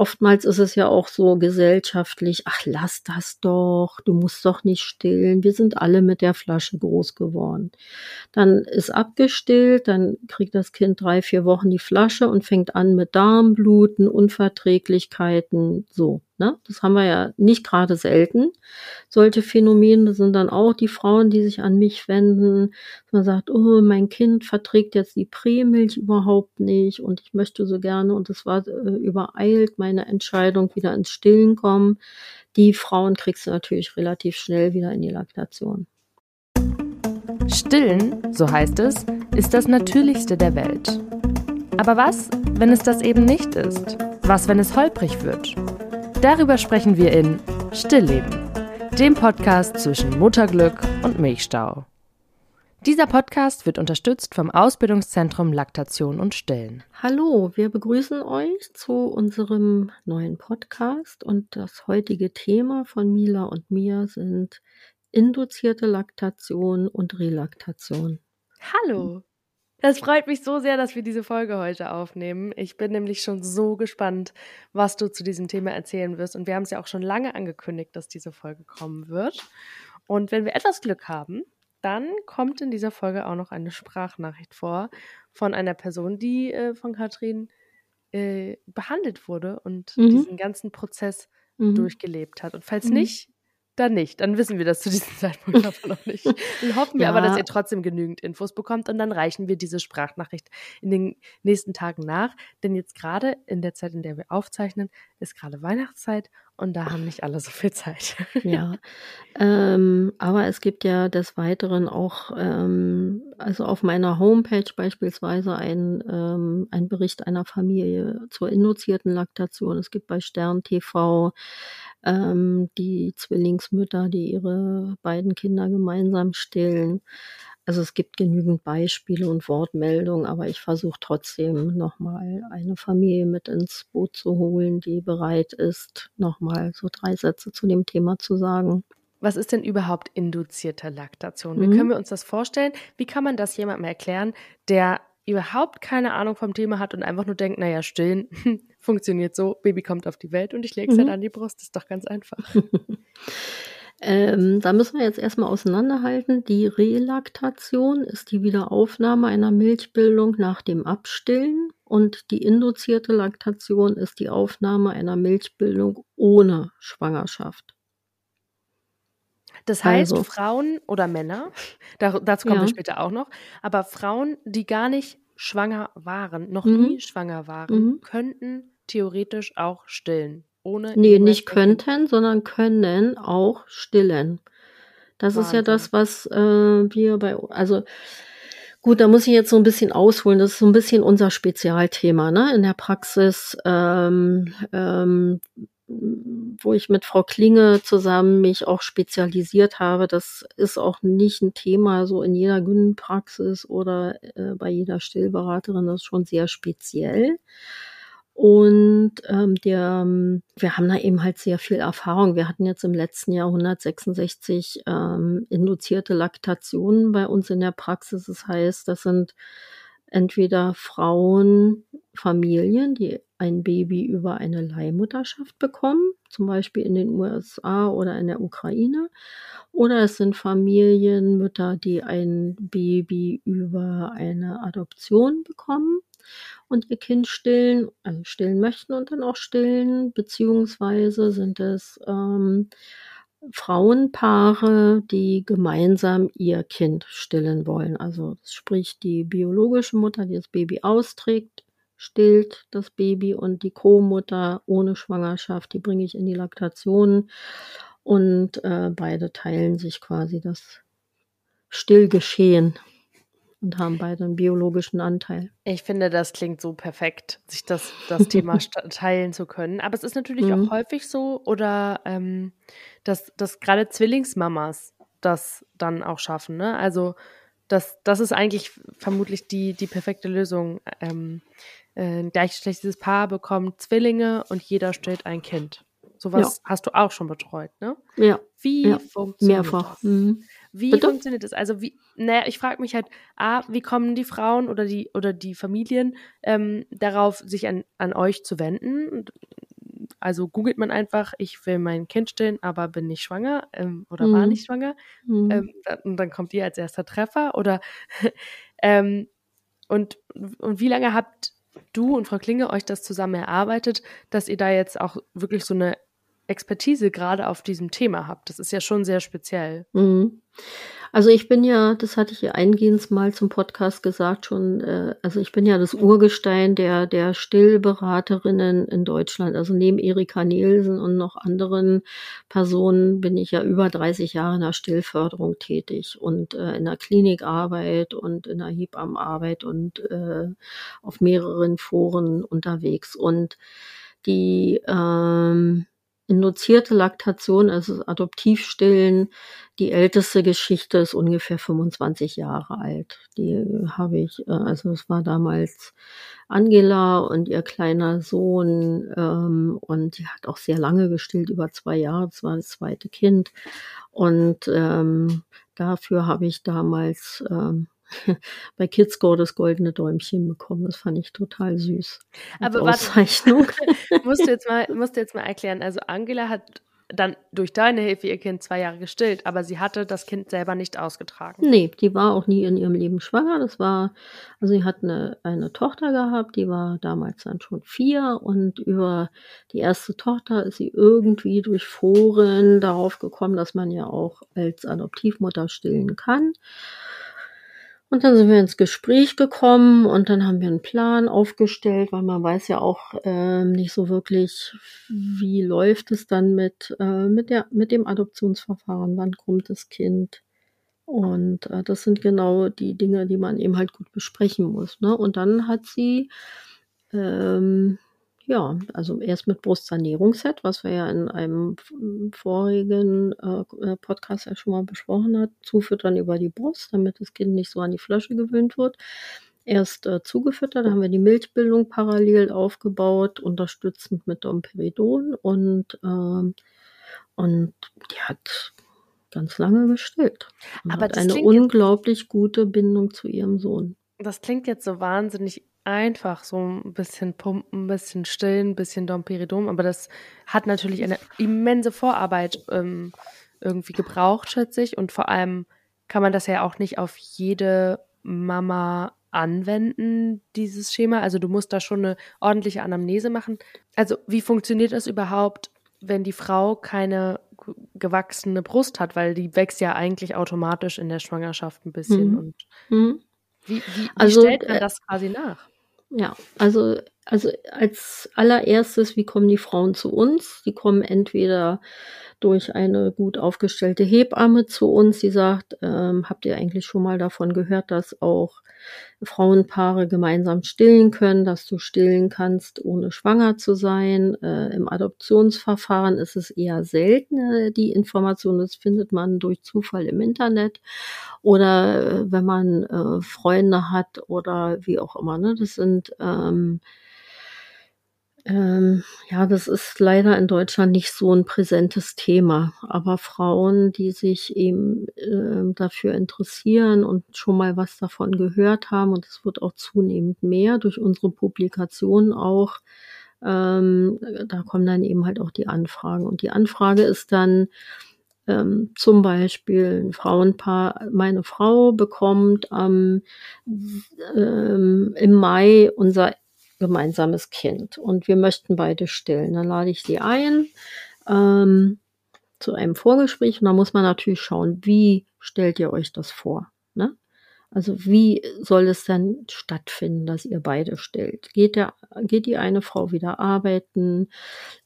oftmals ist es ja auch so gesellschaftlich, ach, lass das doch, du musst doch nicht stillen. Wir sind alle mit der Flasche groß geworden. Dann ist abgestillt, dann kriegt das Kind drei, vier Wochen die Flasche und fängt an mit Darmbluten, Unverträglichkeiten, so. Ne? Das haben wir ja nicht gerade selten. Solche Phänomene sind dann auch die Frauen, die sich an mich wenden. Man sagt, oh, mein Kind verträgt jetzt die Prämilch überhaupt nicht und ich möchte so gerne und es war äh, übereilt meine Entscheidung, wieder ins Stillen kommen. Die Frauen kriegst du natürlich relativ schnell wieder in die Laktation. Stillen, so heißt es, ist das Natürlichste der Welt. Aber was, wenn es das eben nicht ist? Was, wenn es holprig wird? Darüber sprechen wir in Stillleben, dem Podcast zwischen Mutterglück und Milchstau. Dieser Podcast wird unterstützt vom Ausbildungszentrum Laktation und Stillen. Hallo, wir begrüßen euch zu unserem neuen Podcast und das heutige Thema von Mila und mir sind induzierte Laktation und Relaktation. Hallo. Das freut mich so sehr, dass wir diese Folge heute aufnehmen. Ich bin nämlich schon so gespannt, was du zu diesem Thema erzählen wirst. Und wir haben es ja auch schon lange angekündigt, dass diese Folge kommen wird. Und wenn wir etwas Glück haben, dann kommt in dieser Folge auch noch eine Sprachnachricht vor von einer Person, die äh, von Katrin äh, behandelt wurde und mhm. diesen ganzen Prozess mhm. durchgelebt hat. Und falls mhm. nicht, dann nicht. Dann wissen wir das zu diesem Zeitpunkt davon noch nicht. Dann hoffen wir ja. aber, dass ihr trotzdem genügend Infos bekommt und dann reichen wir diese Sprachnachricht in den nächsten Tagen nach. Denn jetzt gerade in der Zeit, in der wir aufzeichnen, ist gerade Weihnachtszeit und da haben nicht alle so viel Zeit. ja, ähm, aber es gibt ja des Weiteren auch, ähm, also auf meiner Homepage beispielsweise ein, ähm, ein Bericht einer Familie zur induzierten Laktation. Es gibt bei Stern TV ähm, die Zwillingsmütter, die ihre beiden Kinder gemeinsam stillen. Also es gibt genügend Beispiele und Wortmeldungen, aber ich versuche trotzdem nochmal eine Familie mit ins Boot zu holen, die bereit ist, nochmal so drei Sätze zu dem Thema zu sagen. Was ist denn überhaupt induzierte Laktation? Wie mhm. können wir uns das vorstellen? Wie kann man das jemandem erklären, der überhaupt keine Ahnung vom Thema hat und einfach nur denkt, naja, stillen funktioniert so, Baby kommt auf die Welt und ich lege es halt mhm. halt an die Brust, das ist doch ganz einfach. ähm, da müssen wir jetzt erstmal auseinanderhalten. Die Relaktation ist die Wiederaufnahme einer Milchbildung nach dem Abstillen und die induzierte Laktation ist die Aufnahme einer Milchbildung ohne Schwangerschaft. Das heißt, also. Frauen oder Männer, dazu kommen ja. wir später auch noch, aber Frauen, die gar nicht schwanger waren, noch mhm. nie schwanger waren, mhm. könnten theoretisch auch stillen. Ohne nee, nicht könnten, sondern können auch stillen. Das Wahnsinn. ist ja das, was äh, wir bei, also gut, da muss ich jetzt so ein bisschen ausholen. Das ist so ein bisschen unser Spezialthema, ne? In der Praxis ähm, ähm, wo ich mit Frau Klinge zusammen mich auch spezialisiert habe. Das ist auch nicht ein Thema so in jeder Gynpraxis oder äh, bei jeder Stillberaterin. Das ist schon sehr speziell. Und ähm, der, wir haben da eben halt sehr viel Erfahrung. Wir hatten jetzt im letzten Jahr 166 ähm, induzierte Laktationen bei uns in der Praxis. Das heißt, das sind entweder Frauen, Familien, die ein Baby über eine Leihmutterschaft bekommen, zum Beispiel in den USA oder in der Ukraine, oder es sind Familienmütter, die ein Baby über eine Adoption bekommen und ihr Kind stillen, also stillen möchten und dann auch stillen, beziehungsweise sind es ähm, Frauenpaare, die gemeinsam ihr Kind stillen wollen. Also sprich die biologische Mutter, die das Baby austrägt, stillt das Baby und die Co-Mutter ohne Schwangerschaft, die bringe ich in die Laktation. Und äh, beide teilen sich quasi das Stillgeschehen und haben beide einen biologischen Anteil. Ich finde, das klingt so perfekt, sich das, das Thema teilen zu können. Aber es ist natürlich mhm. auch häufig so, oder ähm, dass, dass gerade Zwillingsmamas das dann auch schaffen. Ne? Also das, das ist eigentlich vermutlich die, die perfekte Lösung. Ähm, äh, ein gleichgeschlechtliches Paar bekommt Zwillinge und jeder stellt ein Kind. Sowas ja. hast du auch schon betreut, ne? Ja. Wie ja. funktioniert Mehrfach. das? Mhm. Wie Bitte? funktioniert das? Also wie, naja, ich frage mich halt, A, wie kommen die Frauen oder die oder die Familien ähm, darauf, sich an, an euch zu wenden? also googelt man einfach, ich will mein Kind stillen, aber bin nicht schwanger ähm, oder mhm. war nicht schwanger. Mhm. Ähm, und dann kommt ihr als erster Treffer. Oder ähm, und, und wie lange habt du und Frau Klinge euch das zusammen erarbeitet, dass ihr da jetzt auch wirklich so eine Expertise gerade auf diesem Thema habt? Das ist ja schon sehr speziell. Mhm. Also ich bin ja, das hatte ich ja eingehend mal zum Podcast gesagt schon, äh, also ich bin ja das Urgestein der, der Stillberaterinnen in Deutschland. Also neben Erika Nielsen und noch anderen Personen bin ich ja über 30 Jahre in der Stillförderung tätig und äh, in der Klinikarbeit und in der Hebammenarbeit und äh, auf mehreren Foren unterwegs. Und die ähm, induzierte Laktation, also Adoptivstillen, die älteste Geschichte ist ungefähr 25 Jahre alt. Die habe ich, äh, also es war damals Angela und ihr kleiner Sohn ähm, und die hat auch sehr lange gestillt, über zwei Jahre, das war das zweite Kind. Und ähm, dafür habe ich damals ähm, bei Kidscore das goldene Däumchen bekommen. Das fand ich total süß. Aber Auszeichnung. Warte, musst du jetzt mal, musst du jetzt mal erklären. Also Angela hat dann durch deine Hilfe ihr Kind zwei Jahre gestillt, aber sie hatte das Kind selber nicht ausgetragen. Nee, die war auch nie in ihrem Leben schwanger. Das war, also sie hat eine, eine Tochter gehabt, die war damals dann schon vier und über die erste Tochter ist sie irgendwie durch Foren darauf gekommen, dass man ja auch als Adoptivmutter stillen kann. Und dann sind wir ins Gespräch gekommen und dann haben wir einen Plan aufgestellt, weil man weiß ja auch ähm, nicht so wirklich, wie läuft es dann mit, äh, mit, der, mit dem Adoptionsverfahren, wann kommt das Kind. Und äh, das sind genau die Dinge, die man eben halt gut besprechen muss. Ne? Und dann hat sie ähm, ja, also erst mit Brustsanierungsset, was wir ja in einem vorigen äh, äh, Podcast ja schon mal besprochen hat, zufüttern über die Brust, damit das Kind nicht so an die Flasche gewöhnt wird. Erst äh, zugefüttert, haben wir die Milchbildung parallel aufgebaut, unterstützend mit Domperidon und, ähm, und die hat ganz lange gestillt. Aber hat eine unglaublich gute Bindung zu ihrem Sohn. Das klingt jetzt so wahnsinnig einfach so ein bisschen pumpen, ein bisschen stillen, ein bisschen Domperidom, aber das hat natürlich eine immense Vorarbeit ähm, irgendwie gebraucht, schätze ich. Und vor allem kann man das ja auch nicht auf jede Mama anwenden, dieses Schema. Also du musst da schon eine ordentliche Anamnese machen. Also wie funktioniert das überhaupt, wenn die Frau keine gewachsene Brust hat, weil die wächst ja eigentlich automatisch in der Schwangerschaft ein bisschen. Mhm. Und mhm. Wie, wie, wie also, stellt man äh, das quasi nach? Ja, also, also als allererstes, wie kommen die Frauen zu uns? Die kommen entweder durch eine gut aufgestellte Hebamme zu uns, die sagt, ähm, habt ihr eigentlich schon mal davon gehört, dass auch Frauenpaare gemeinsam stillen können, dass du stillen kannst, ohne schwanger zu sein. Äh, Im Adoptionsverfahren ist es eher selten, die Information, das findet man durch Zufall im Internet oder äh, wenn man äh, Freunde hat oder wie auch immer. Ne? Das sind ähm, ähm, ja, das ist leider in Deutschland nicht so ein präsentes Thema. Aber Frauen, die sich eben äh, dafür interessieren und schon mal was davon gehört haben, und es wird auch zunehmend mehr durch unsere Publikationen auch, ähm, da kommen dann eben halt auch die Anfragen. Und die Anfrage ist dann ähm, zum Beispiel ein Frauenpaar, meine Frau bekommt ähm, ähm, im Mai unser gemeinsames Kind und wir möchten beide stillen. Dann lade ich sie ein ähm, zu einem Vorgespräch und da muss man natürlich schauen, wie stellt ihr euch das vor? Ne? Also wie soll es denn stattfinden, dass ihr beide stillt? Geht, der, geht die eine Frau wieder arbeiten?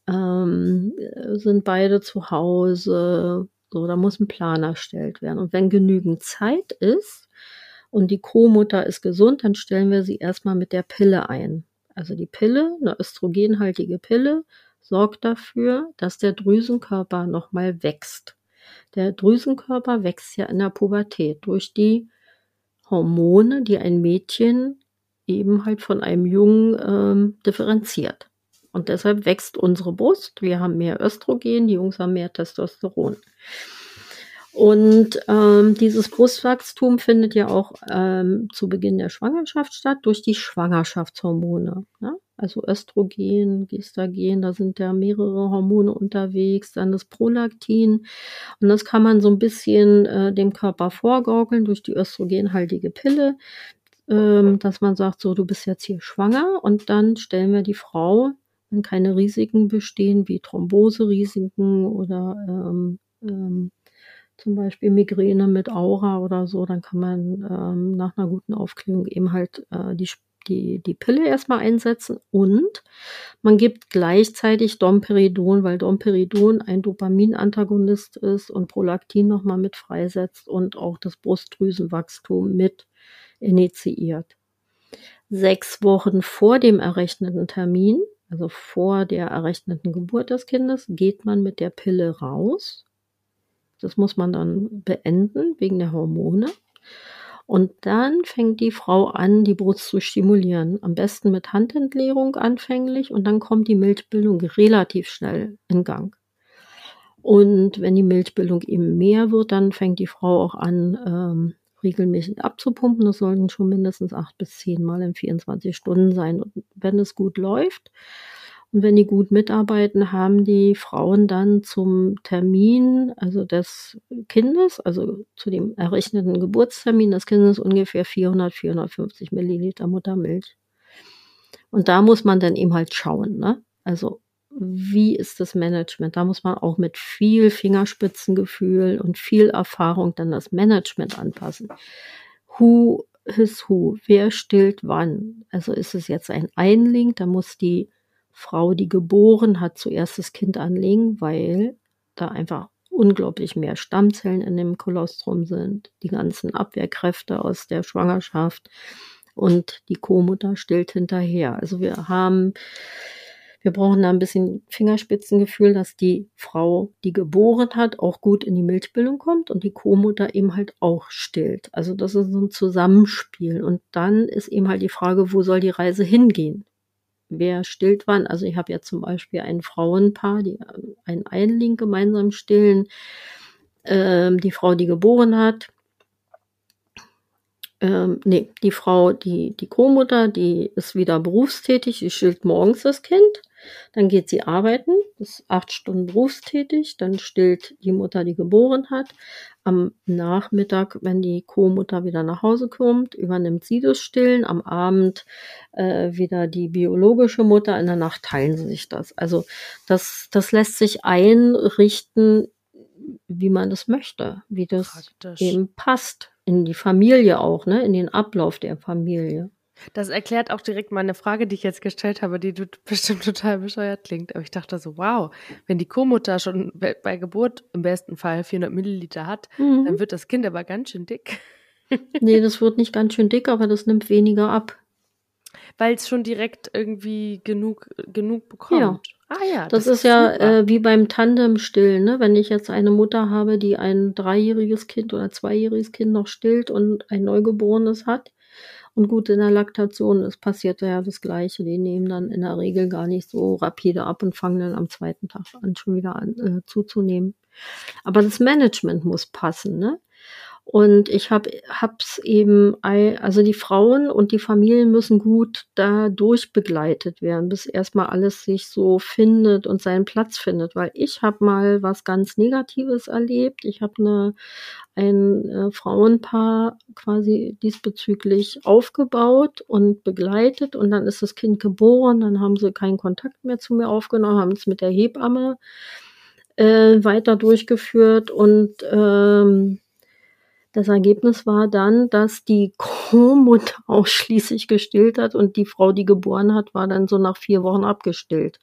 Ähm, sind beide zu Hause? So, da muss ein Plan erstellt werden. Und wenn genügend Zeit ist und die Co-Mutter ist gesund, dann stellen wir sie erstmal mit der Pille ein. Also die Pille, eine östrogenhaltige Pille, sorgt dafür, dass der Drüsenkörper nochmal wächst. Der Drüsenkörper wächst ja in der Pubertät durch die Hormone, die ein Mädchen eben halt von einem Jungen ähm, differenziert. Und deshalb wächst unsere Brust. Wir haben mehr Östrogen, die Jungs haben mehr Testosteron. Und ähm, dieses Brustwachstum findet ja auch ähm, zu Beginn der Schwangerschaft statt durch die Schwangerschaftshormone. Ne? Also Östrogen, Gestagen, da sind ja mehrere Hormone unterwegs, dann das Prolaktin. Und das kann man so ein bisschen äh, dem Körper vorgaukeln durch die östrogenhaltige Pille, ähm, dass man sagt, so, du bist jetzt hier schwanger und dann stellen wir die Frau, wenn keine Risiken bestehen, wie Thromboserisiken oder ähm, ähm, zum Beispiel Migräne mit Aura oder so, dann kann man ähm, nach einer guten Aufklärung eben halt äh, die, die, die Pille erstmal einsetzen und man gibt gleichzeitig Domperidon, weil Domperidon ein Dopaminantagonist ist und Prolaktin nochmal mit freisetzt und auch das Brustdrüsenwachstum mit initiiert. Sechs Wochen vor dem errechneten Termin, also vor der errechneten Geburt des Kindes, geht man mit der Pille raus das muss man dann beenden wegen der Hormone. Und dann fängt die Frau an, die Brust zu stimulieren. Am besten mit Handentleerung anfänglich und dann kommt die Milchbildung relativ schnell in Gang. Und wenn die Milchbildung eben mehr wird, dann fängt die Frau auch an, ähm, regelmäßig abzupumpen. Das sollten schon mindestens acht bis zehn Mal in 24 Stunden sein. Und wenn es gut läuft, und wenn die gut mitarbeiten, haben die Frauen dann zum Termin, also des Kindes, also zu dem errechneten Geburtstermin des Kindes ungefähr 400, 450 Milliliter Muttermilch. Und da muss man dann eben halt schauen, ne? Also, wie ist das Management? Da muss man auch mit viel Fingerspitzengefühl und viel Erfahrung dann das Management anpassen. Who is who? Wer stillt wann? Also ist es jetzt ein Einling, da muss die Frau, die geboren hat, zuerst das Kind anlegen, weil da einfach unglaublich mehr Stammzellen in dem Kolostrum sind, die ganzen Abwehrkräfte aus der Schwangerschaft und die Co-Mutter stillt hinterher. Also wir haben, wir brauchen da ein bisschen Fingerspitzengefühl, dass die Frau, die geboren hat, auch gut in die Milchbildung kommt und die Co-Mutter eben halt auch stillt. Also das ist so ein Zusammenspiel. Und dann ist eben halt die Frage, wo soll die Reise hingehen? Wer stillt wann. Also ich habe ja zum Beispiel ein Frauenpaar, die ähm, einen Einling gemeinsam stillen. Ähm, die Frau, die geboren hat, ähm, nee, die Frau, die, die Co-Mutter, die ist wieder berufstätig, die stillt morgens das Kind. Dann geht sie arbeiten, ist acht Stunden berufstätig, dann stillt die Mutter, die geboren hat. Am Nachmittag, wenn die Co-Mutter wieder nach Hause kommt, übernimmt sie das Stillen. Am Abend äh, wieder die biologische Mutter. In der Nacht teilen sie sich das. Also das, das lässt sich einrichten, wie man das möchte, wie das Praktisch. eben passt in die Familie auch, ne, in den Ablauf der Familie. Das erklärt auch direkt meine Frage, die ich jetzt gestellt habe, die bestimmt total bescheuert klingt. Aber ich dachte so, wow, wenn die Co-Mutter schon bei Geburt im besten Fall 400 Milliliter hat, mhm. dann wird das Kind aber ganz schön dick. nee, das wird nicht ganz schön dick, aber das nimmt weniger ab. Weil es schon direkt irgendwie genug, genug bekommt. Ja. Ah ja, das, das ist, ist, ja äh, wie beim Tandem-Stillen. Ne? Wenn ich jetzt eine Mutter habe, die ein dreijähriges Kind oder zweijähriges Kind noch stillt und ein Neugeborenes hat, und gut, in der Laktation ist passiert ja das Gleiche. Die nehmen dann in der Regel gar nicht so rapide ab und fangen dann am zweiten Tag an, schon wieder an äh, zuzunehmen. Aber das Management muss passen, ne? Und ich habe hab's eben, also die Frauen und die Familien müssen gut da durchbegleitet werden, bis erstmal alles sich so findet und seinen Platz findet. Weil ich habe mal was ganz Negatives erlebt. Ich habe eine ein äh, Frauenpaar quasi diesbezüglich aufgebaut und begleitet und dann ist das Kind geboren, dann haben sie keinen Kontakt mehr zu mir aufgenommen, haben es mit der Hebamme äh, weiter durchgeführt und ähm, das Ergebnis war dann, dass die Co-Mutter ausschließlich gestillt hat und die Frau, die geboren hat, war dann so nach vier Wochen abgestillt.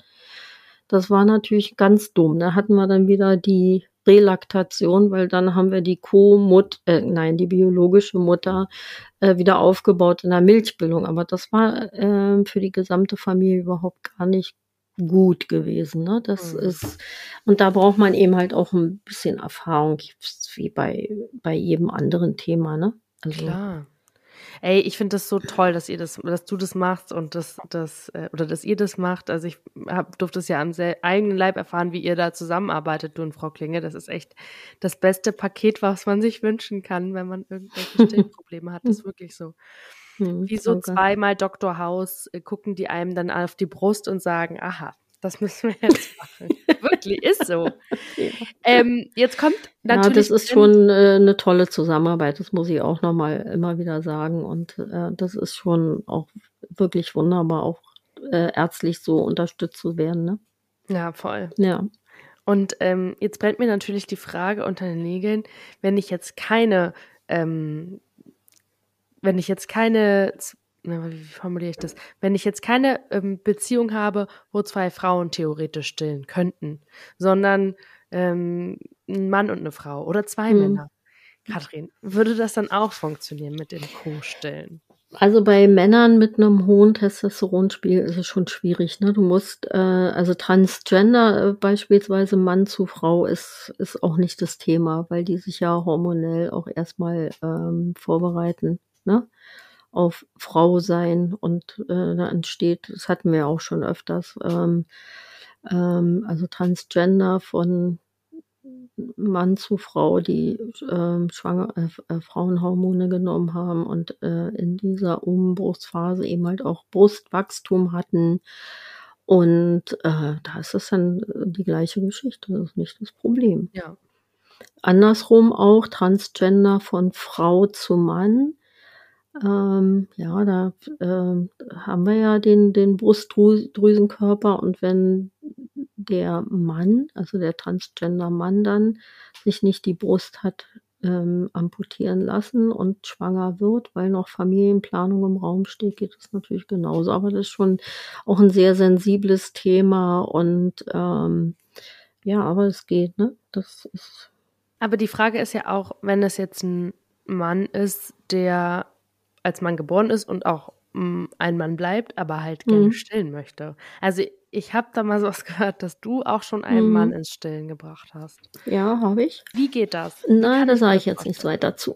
Das war natürlich ganz dumm. Da hatten wir dann wieder die Relaktation, weil dann haben wir die Co-Mutter, äh, nein, die biologische Mutter äh, wieder aufgebaut in der Milchbildung. Aber das war äh, für die gesamte Familie überhaupt gar nicht gut gewesen. Ne? Das mhm. ist, und da braucht man eben halt auch ein bisschen Erfahrung, wie bei, bei jedem anderen Thema. Ne? Also, Klar. Ey, ich finde das so toll, dass ihr das, dass du das machst und das, das, äh, oder dass ihr das macht. Also ich hab, durfte es ja am eigenen Leib erfahren, wie ihr da zusammenarbeitet, du und Frau Klinge. Das ist echt das beste Paket, was man sich wünschen kann, wenn man irgendwelche Stillprobleme hat. Das ist wirklich so. Hm, wie so zweimal Dr. House äh, gucken die einem dann auf die Brust und sagen, aha, das müssen wir jetzt machen. Wirklich, ist so. Ja. Ähm, jetzt kommt natürlich. Ja, das ist schon äh, eine tolle Zusammenarbeit, das muss ich auch nochmal immer wieder sagen. Und äh, das ist schon auch wirklich wunderbar, auch äh, ärztlich so unterstützt zu werden. Ne? Ja, voll. Ja. Und ähm, jetzt brennt mir natürlich die Frage unter den Nägeln, wenn ich jetzt keine, ähm, wenn ich jetzt keine wie formuliere ich das? Wenn ich jetzt keine ähm, Beziehung habe, wo zwei Frauen theoretisch stillen könnten, sondern ähm, ein Mann und eine Frau oder zwei mhm. Männer. Kathrin, würde das dann auch funktionieren mit dem Co-Stillen? Also bei Männern mit einem hohen Testosteronspiegel ist es schon schwierig. Ne? Du musst, äh, also Transgender äh, beispielsweise Mann zu Frau ist, ist auch nicht das Thema, weil die sich ja hormonell auch erstmal ähm, vorbereiten. Ne? auf Frau sein und äh, da entsteht, das hatten wir auch schon öfters, ähm, ähm, also Transgender von Mann zu Frau, die ähm, schwanger äh, äh, Frauenhormone genommen haben und äh, in dieser Umbruchsphase eben halt auch Brustwachstum hatten. Und äh, da ist es dann die gleiche Geschichte, das ist nicht das Problem. Ja. Andersrum auch Transgender von Frau zu Mann ähm, ja, da äh, haben wir ja den, den Brustdrüsenkörper und wenn der Mann, also der Transgender-Mann dann, sich nicht die Brust hat ähm, amputieren lassen und schwanger wird, weil noch Familienplanung im Raum steht, geht es natürlich genauso. Aber das ist schon auch ein sehr sensibles Thema und ähm, ja, aber es geht, ne? Das ist. Aber die Frage ist ja auch, wenn es jetzt ein Mann ist, der als Mann geboren ist und auch mh, mm, ein Mann bleibt, aber halt gerne mhm. stillen möchte. Also ich habe da mal so was gehört, dass du auch schon einen mhm. Mann ins Stillen gebracht hast. Ja, habe ich. Wie geht das? Nein, da sage ich jetzt nichts weiter zu.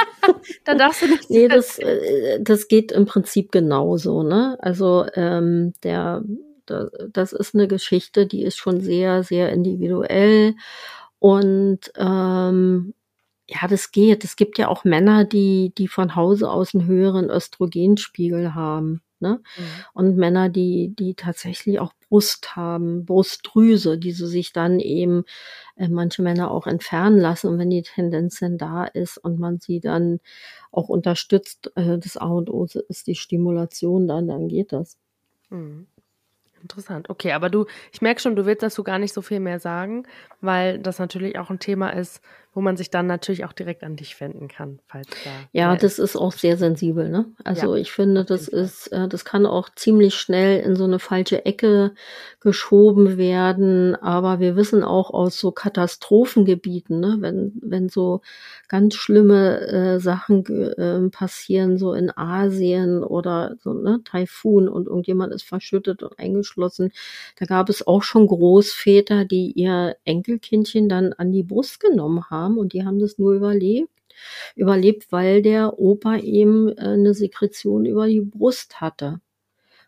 da darfst du nicht. nee, das, äh, das geht im Prinzip genauso. Ne? Also ähm, der, das ist eine Geschichte, die ist schon sehr, sehr individuell. Und ähm, ja, das geht. Es gibt ja auch Männer, die, die von Hause aus einen höheren Östrogenspiegel haben. Ne? Mhm. Und Männer, die, die tatsächlich auch Brust haben, Brustdrüse, die sie sich dann eben äh, manche Männer auch entfernen lassen. Und wenn die Tendenz denn da ist und man sie dann auch unterstützt, äh, das A und O ist die Stimulation dann, dann geht das. Mhm. Interessant. Okay, aber du, ich merke schon, du willst dazu gar nicht so viel mehr sagen, weil das natürlich auch ein Thema ist, wo man sich dann natürlich auch direkt an dich wenden kann, falls da. Ja, das ist auch sehr sensibel, ne? Also ja, ich finde, das ist, äh, das kann auch ziemlich schnell in so eine falsche Ecke geschoben werden. Aber wir wissen auch aus so Katastrophengebieten, ne, wenn, wenn so ganz schlimme äh, Sachen äh, passieren, so in Asien oder so, ne, Taifun und irgendjemand ist verschüttet und eingeschlossen. Da gab es auch schon Großväter, die ihr Enkelkindchen dann an die Brust genommen haben haben und die haben das nur überlebt. Überlebt, weil der Opa eben äh, eine Sekretion über die Brust hatte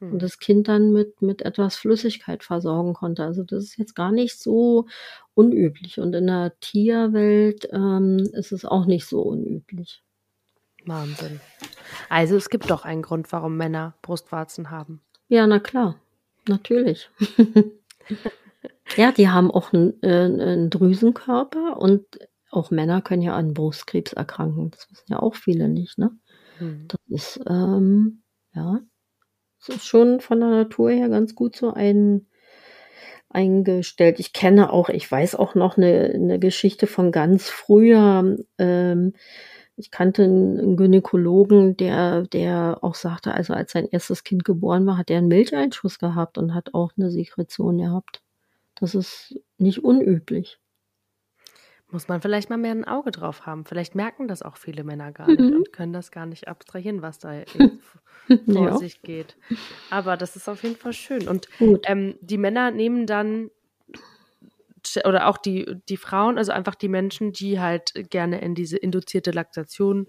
hm. und das Kind dann mit, mit etwas Flüssigkeit versorgen konnte. Also das ist jetzt gar nicht so unüblich. Und in der Tierwelt ähm, ist es auch nicht so unüblich. Wahnsinn. Also es gibt doch einen Grund, warum Männer Brustwarzen haben. Ja, na klar. Natürlich. ja, die haben auch einen, äh, einen Drüsenkörper und auch Männer können ja an Brustkrebs erkranken. Das wissen ja auch viele nicht, ne? Mhm. Das ist, ähm, ja, das ist schon von der Natur her ganz gut so ein, eingestellt. Ich kenne auch, ich weiß auch noch eine, eine Geschichte von ganz früher. Ähm, ich kannte einen Gynäkologen, der, der auch sagte, also als sein erstes Kind geboren war, hat er einen Milcheinschuss gehabt und hat auch eine Sekretion gehabt. Das ist nicht unüblich. Muss man vielleicht mal mehr ein Auge drauf haben. Vielleicht merken das auch viele Männer gar nicht mhm. und können das gar nicht abstrahieren, was da vor ja. sich geht. Aber das ist auf jeden Fall schön. Und ähm, die Männer nehmen dann oder auch die, die Frauen, also einfach die Menschen, die halt gerne in diese induzierte Laktation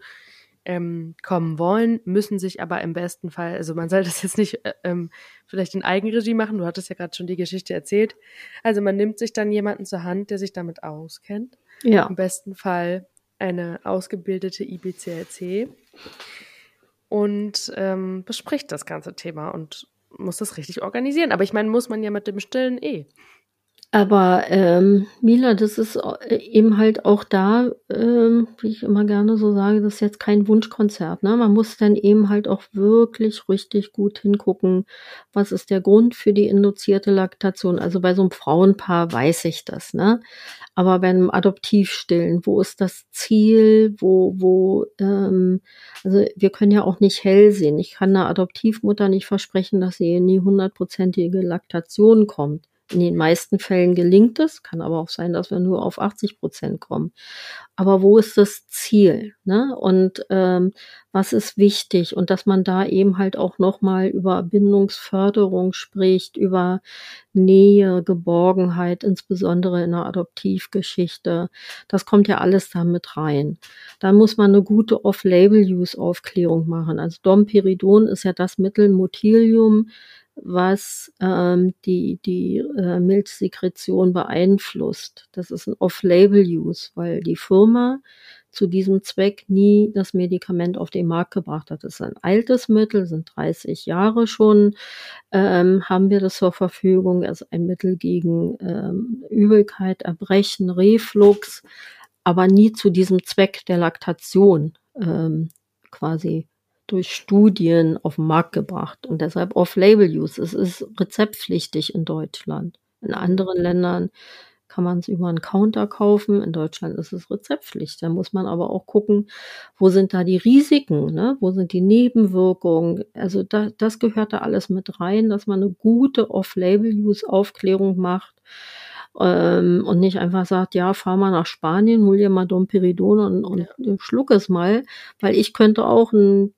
ähm, kommen wollen, müssen sich aber im besten Fall, also man soll das jetzt nicht äh, ähm, vielleicht in Eigenregie machen, du hattest ja gerade schon die Geschichte erzählt. Also man nimmt sich dann jemanden zur Hand, der sich damit auskennt. Ja. Im besten Fall eine ausgebildete IBCLC und ähm, bespricht das ganze Thema und muss das richtig organisieren. Aber ich meine, muss man ja mit dem Stillen eh. Aber ähm, Mila, das ist äh, eben halt auch da, ähm, wie ich immer gerne so sage, das ist jetzt kein Wunschkonzert. Ne? Man muss dann eben halt auch wirklich richtig gut hingucken, was ist der Grund für die induzierte Laktation. Also bei so einem Frauenpaar weiß ich das. Ne? Aber bei einem Adoptivstillen, wo ist das Ziel? Wo, wo, ähm, also wir können ja auch nicht hell sehen. Ich kann einer Adoptivmutter nicht versprechen, dass sie in die hundertprozentige Laktation kommt. In den meisten Fällen gelingt es, kann aber auch sein, dass wir nur auf 80 Prozent kommen. Aber wo ist das Ziel? Ne? Und ähm, was ist wichtig? Und dass man da eben halt auch nochmal über Bindungsförderung spricht, über Nähe, Geborgenheit, insbesondere in der Adoptivgeschichte. Das kommt ja alles da mit rein. Da muss man eine gute Off-Label-Use-Aufklärung machen. Also Domperidon ist ja das Mittel Motilium, was ähm, die, die äh, Milchsekretion beeinflusst. Das ist ein Off-Label-Use, weil die Firma zu diesem Zweck nie das Medikament auf den Markt gebracht hat. Das ist ein altes Mittel, sind 30 Jahre schon, ähm, haben wir das zur Verfügung. Also ein Mittel gegen ähm, Übelkeit, Erbrechen, Reflux, aber nie zu diesem Zweck der Laktation ähm, quasi durch Studien auf den Markt gebracht und deshalb Off-Label-Use. Es ist rezeptpflichtig in Deutschland. In anderen Ländern kann man es über einen Counter kaufen. In Deutschland ist es rezeptpflichtig. Da muss man aber auch gucken, wo sind da die Risiken, ne? wo sind die Nebenwirkungen. Also da, das gehört da alles mit rein, dass man eine gute Off-Label-Use-Aufklärung macht ähm, und nicht einfach sagt, ja, fahr mal nach Spanien, hol dir mal Domperidon und, und ja. schluck es mal, weil ich könnte auch ein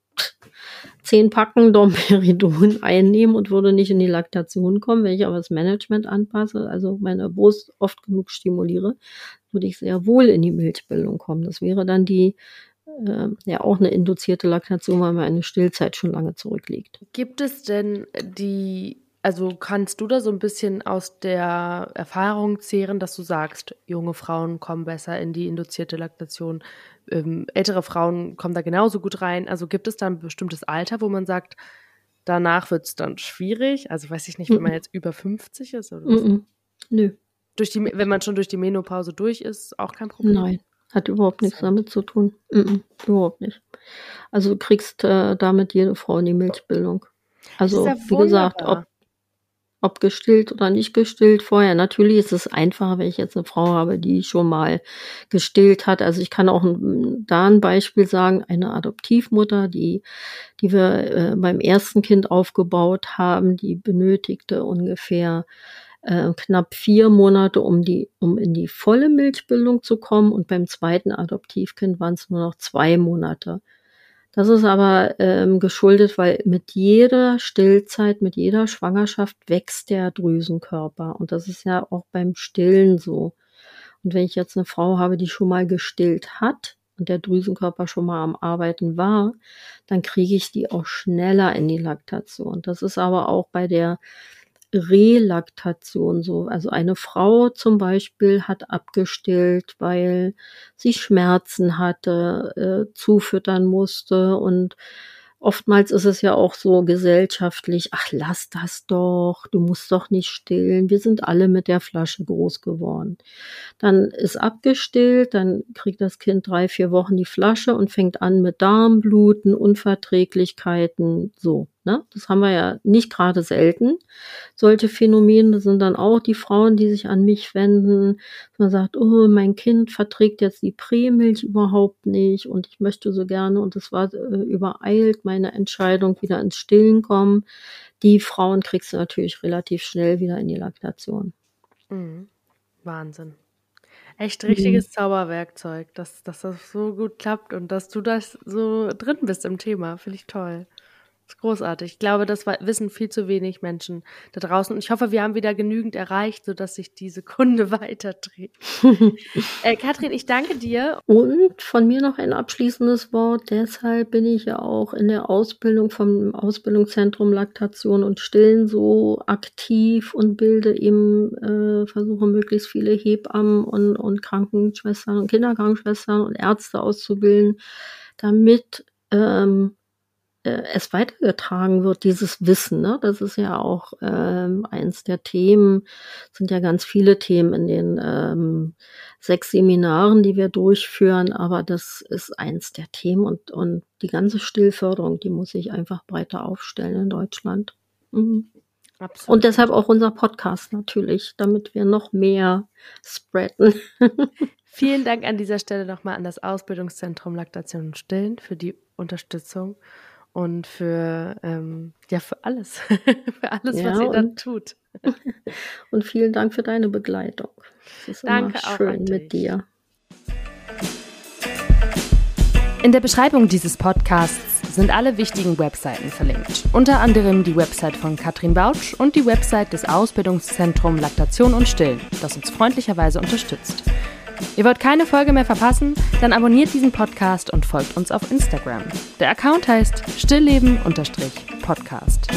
zehn Packen Domperidon einnehmen und würde nicht in die Laktation kommen. Wenn ich aber das Management anpasse, also meine Brust oft genug stimuliere, würde ich sehr wohl in die Milchbildung kommen. Das wäre dann die äh, ja auch eine induzierte Laktation, weil meine Stillzeit schon lange zurückliegt. Gibt es denn die also kannst du da so ein bisschen aus der Erfahrung zehren, dass du sagst, junge Frauen kommen besser in die induzierte Laktation, ähm, ältere Frauen kommen da genauso gut rein. Also gibt es da ein bestimmtes Alter, wo man sagt, danach wird es dann schwierig? Also weiß ich nicht, wenn man jetzt über 50 ist oder was? Nö. Durch die, wenn man schon durch die Menopause durch ist, auch kein Problem? Nein, hat überhaupt nichts damit zu tun. überhaupt nicht. Also du kriegst äh, damit jede Frau in die Milchbildung. Also ja wie gesagt, ob ob gestillt oder nicht gestillt vorher. Natürlich ist es einfacher, wenn ich jetzt eine Frau habe, die schon mal gestillt hat. Also ich kann auch ein, da ein Beispiel sagen, eine Adoptivmutter, die, die wir äh, beim ersten Kind aufgebaut haben, die benötigte ungefähr äh, knapp vier Monate, um die, um in die volle Milchbildung zu kommen. Und beim zweiten Adoptivkind waren es nur noch zwei Monate. Das ist aber ähm, geschuldet, weil mit jeder Stillzeit, mit jeder Schwangerschaft wächst der Drüsenkörper. Und das ist ja auch beim Stillen so. Und wenn ich jetzt eine Frau habe, die schon mal gestillt hat und der Drüsenkörper schon mal am Arbeiten war, dann kriege ich die auch schneller in die Laktation. Das ist aber auch bei der Relaktation so. Also eine Frau zum Beispiel hat abgestillt, weil sie Schmerzen hatte, äh, zufüttern musste und Oftmals ist es ja auch so gesellschaftlich, ach lass das doch, du musst doch nicht stillen, wir sind alle mit der Flasche groß geworden. Dann ist abgestillt, dann kriegt das Kind drei, vier Wochen die Flasche und fängt an mit Darmbluten, Unverträglichkeiten, so. Ne? Das haben wir ja nicht gerade selten. Solche Phänomene sind dann auch die Frauen, die sich an mich wenden. Man sagt, oh, mein Kind verträgt jetzt die Prämilch überhaupt nicht und ich möchte so gerne und es war äh, übereilt meine Entscheidung, wieder ins Stillen kommen. Die Frauen kriegst du natürlich relativ schnell wieder in die Laktation. Mhm. Wahnsinn. Echt richtiges mhm. Zauberwerkzeug, dass, dass das so gut klappt und dass du das so drin bist im Thema. Finde ich toll. Großartig. Ich glaube, das wissen viel zu wenig Menschen da draußen. Und ich hoffe, wir haben wieder genügend erreicht, sodass sich diese Kunde weiterdreht. äh, Katrin, ich danke dir. Und von mir noch ein abschließendes Wort. Deshalb bin ich ja auch in der Ausbildung vom Ausbildungszentrum Laktation und Stillen so aktiv und bilde eben, äh, versuche möglichst viele Hebammen und, und Krankenschwestern und Kinderkrankenschwestern und Ärzte auszubilden, damit ähm, äh, es weitergetragen wird, dieses Wissen. Ne? Das ist ja auch ähm, eins der Themen, sind ja ganz viele Themen in den ähm, sechs Seminaren, die wir durchführen, aber das ist eins der Themen und, und die ganze Stillförderung, die muss sich einfach breiter aufstellen in Deutschland. Mhm. Absolut. Und deshalb auch unser Podcast natürlich, damit wir noch mehr spreaden. Vielen Dank an dieser Stelle nochmal an das Ausbildungszentrum Laktation und Stillen für die Unterstützung und für, ähm, ja, für alles. für alles, ja, was ihr dann tut. und vielen Dank für deine Begleitung. Es ist Danke immer schön mit dir. In der Beschreibung dieses Podcasts sind alle wichtigen Webseiten verlinkt. Unter anderem die Website von Katrin Bautsch und die Website des Ausbildungszentrums Laktation und Stillen, das uns freundlicherweise unterstützt. Ihr wollt keine Folge mehr verpassen? Dann abonniert diesen Podcast und folgt uns auf Instagram. Der Account heißt stillleben-podcast.